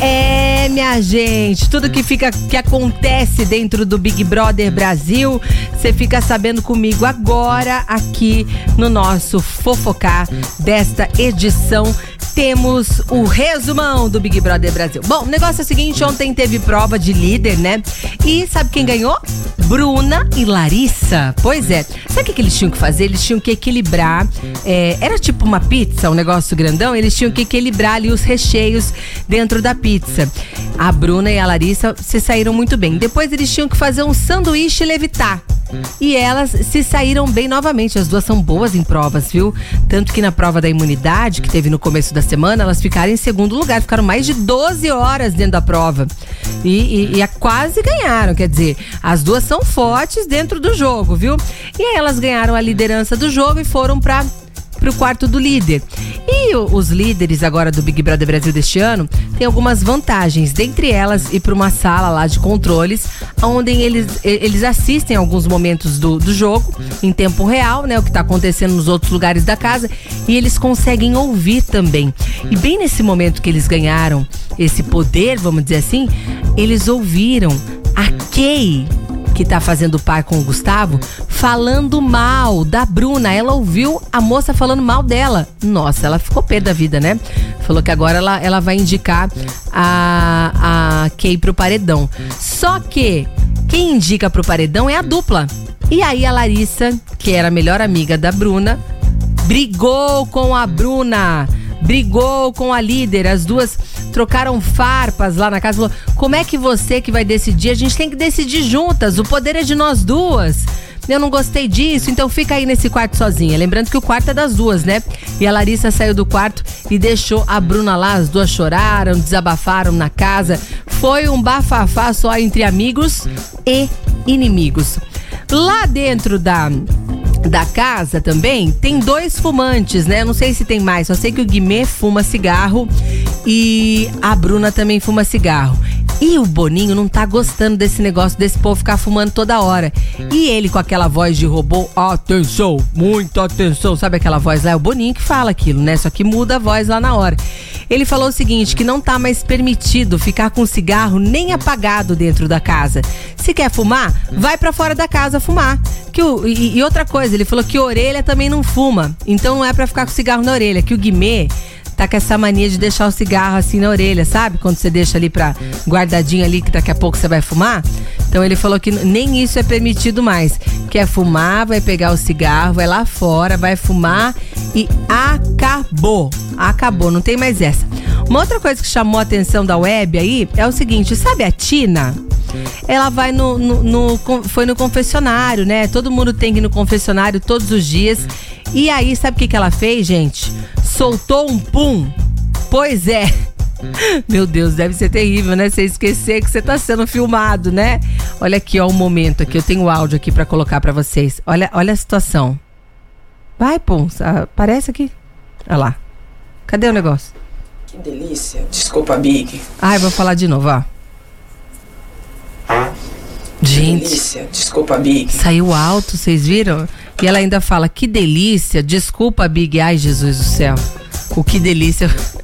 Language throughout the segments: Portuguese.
É, minha gente, tudo que fica que acontece dentro do Big Brother Brasil, você fica sabendo comigo agora aqui no nosso fofocar desta edição temos o resumão do Big Brother Brasil. Bom, o negócio é o seguinte: ontem teve prova de líder, né? E sabe quem ganhou? Bruna e Larissa. Pois é. Sabe o que, que eles tinham que fazer? Eles tinham que equilibrar. É, era tipo uma pizza, um negócio grandão. Eles tinham que equilibrar ali os recheios dentro da pizza. A Bruna e a Larissa se saíram muito bem. Depois eles tinham que fazer um sanduíche levitar. E elas se saíram bem novamente. As duas são boas em provas, viu? Tanto que na prova da imunidade, que teve no começo da semana, elas ficaram em segundo lugar. Ficaram mais de 12 horas dentro da prova. E, e, e quase ganharam. Quer dizer, as duas são fortes dentro do jogo, viu? E aí elas ganharam a liderança do jogo e foram para para o quarto do líder. E os líderes agora do Big Brother Brasil deste ano têm algumas vantagens, dentre elas ir para uma sala lá de controles, onde eles, eles assistem alguns momentos do, do jogo em tempo real, né? O que está acontecendo nos outros lugares da casa, e eles conseguem ouvir também. E bem nesse momento que eles ganharam esse poder, vamos dizer assim, eles ouviram a Kay que tá fazendo par com o Gustavo, falando mal da Bruna. Ela ouviu a moça falando mal dela. Nossa, ela ficou pé da vida, né? Falou que agora ela, ela vai indicar a, a Kay pro paredão. Só que quem indica pro paredão é a dupla. E aí a Larissa, que era a melhor amiga da Bruna, brigou com a Bruna brigou com a líder, as duas trocaram farpas lá na casa. Falou: como é que você que vai decidir? A gente tem que decidir juntas, o poder é de nós duas. Eu não gostei disso, então fica aí nesse quarto sozinha. Lembrando que o quarto é das duas, né? E a Larissa saiu do quarto e deixou a Bruna lá. As duas choraram, desabafaram na casa. Foi um bafafá só entre amigos e inimigos. Lá dentro da da casa também tem dois fumantes, né? não sei se tem mais, só sei que o Guimê fuma cigarro e a Bruna também fuma cigarro. E o Boninho não tá gostando desse negócio desse povo ficar fumando toda hora. E ele com aquela voz de robô, atenção, muita atenção, sabe aquela voz lá? É o Boninho que fala aquilo, né? Só que muda a voz lá na hora. Ele falou o seguinte: que não tá mais permitido ficar com cigarro nem apagado dentro da casa. Se quer fumar, vai para fora da casa fumar. Que o, e, e outra coisa, ele falou que orelha também não fuma. Então não é para ficar com cigarro na orelha, que o Guimê tá com essa mania de deixar o cigarro assim na orelha, sabe? Quando você deixa ali pra guardadinho ali, que daqui a pouco você vai fumar. Então ele falou que nem isso é permitido mais. Quer fumar, vai pegar o cigarro, vai lá fora, vai fumar e acabou. Acabou, não tem mais essa. Uma outra coisa que chamou a atenção da web aí é o seguinte, sabe a Tina? Ela vai no, no, no, foi no confessionário, né? Todo mundo tem que ir no confessionário todos os dias. E aí, sabe o que, que ela fez, gente? Soltou um pum. Pois é. Meu Deus, deve ser terrível, né? Você esquecer que você tá sendo filmado, né? Olha aqui, ó, o um momento aqui. Eu tenho o áudio aqui para colocar para vocês. Olha, olha a situação. Vai, Pum, aparece aqui. Olha lá. Cadê o negócio? Que delícia. Desculpa, Big. Ai, vou falar de novo, ó. Gente. Que delícia. Desculpa, Big. Saiu alto, vocês viram? E ela ainda fala: Que delícia. Desculpa, Big. Ai, Jesus do céu. O que delícia.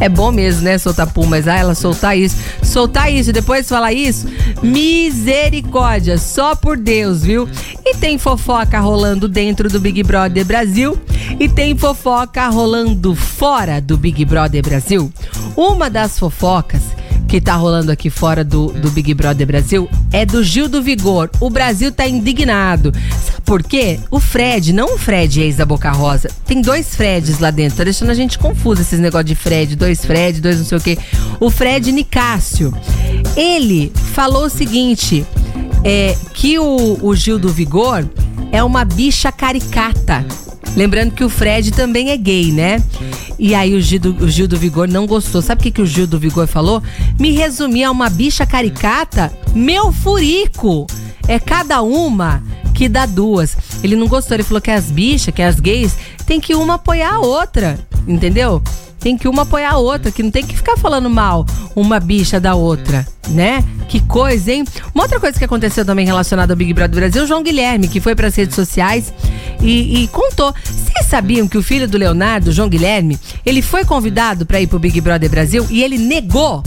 É bom mesmo, né, soltar pum, mas ah, ela soltar isso. Soltar isso e depois falar isso, misericórdia, só por Deus, viu? E tem fofoca rolando dentro do Big Brother Brasil e tem fofoca rolando fora do Big Brother Brasil. Uma das fofocas que tá rolando aqui fora do, do Big Brother Brasil é do Gil do Vigor. O Brasil tá indignado. Sabe por quê? O Fred, não o Fred ex da Boca Rosa, tem dois Freds lá dentro. Tá deixando a gente confuso esses negócios de Fred, dois Fred, dois não sei o quê. O Fred Nicásio. Ele falou o seguinte: é, que o, o Gil do Vigor é uma bicha caricata. Lembrando que o Fred também é gay, né? E aí o Gil, do, o Gil do Vigor não gostou. Sabe o que, que o Gil do Vigor falou? Me resumir a uma bicha caricata? Meu furico! É cada uma que dá duas. Ele não gostou, ele falou que as bichas, que as gays, tem que uma apoiar a outra, entendeu? Tem que uma apoiar a outra, que não tem que ficar falando mal uma bicha da outra, né? Que coisa, hein? Uma outra coisa que aconteceu também relacionada ao Big Brother Brasil, o João Guilherme, que foi para as redes sociais e, e, contou. Vocês sabiam que o filho do Leonardo, João Guilherme, ele foi convidado para ir pro Big Brother Brasil e ele negou?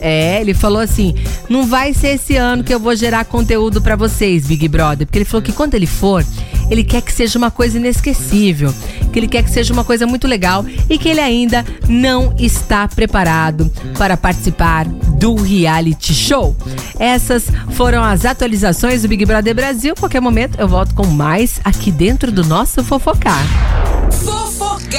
É, ele falou assim: não vai ser esse ano que eu vou gerar conteúdo para vocês, Big Brother. Porque ele falou que quando ele for, ele quer que seja uma coisa inesquecível, que ele quer que seja uma coisa muito legal e que ele ainda não está preparado para participar do reality show. Essas foram as atualizações do Big Brother Brasil. Qualquer momento eu volto com mais aqui dentro do nosso Fofocar. Fofocar.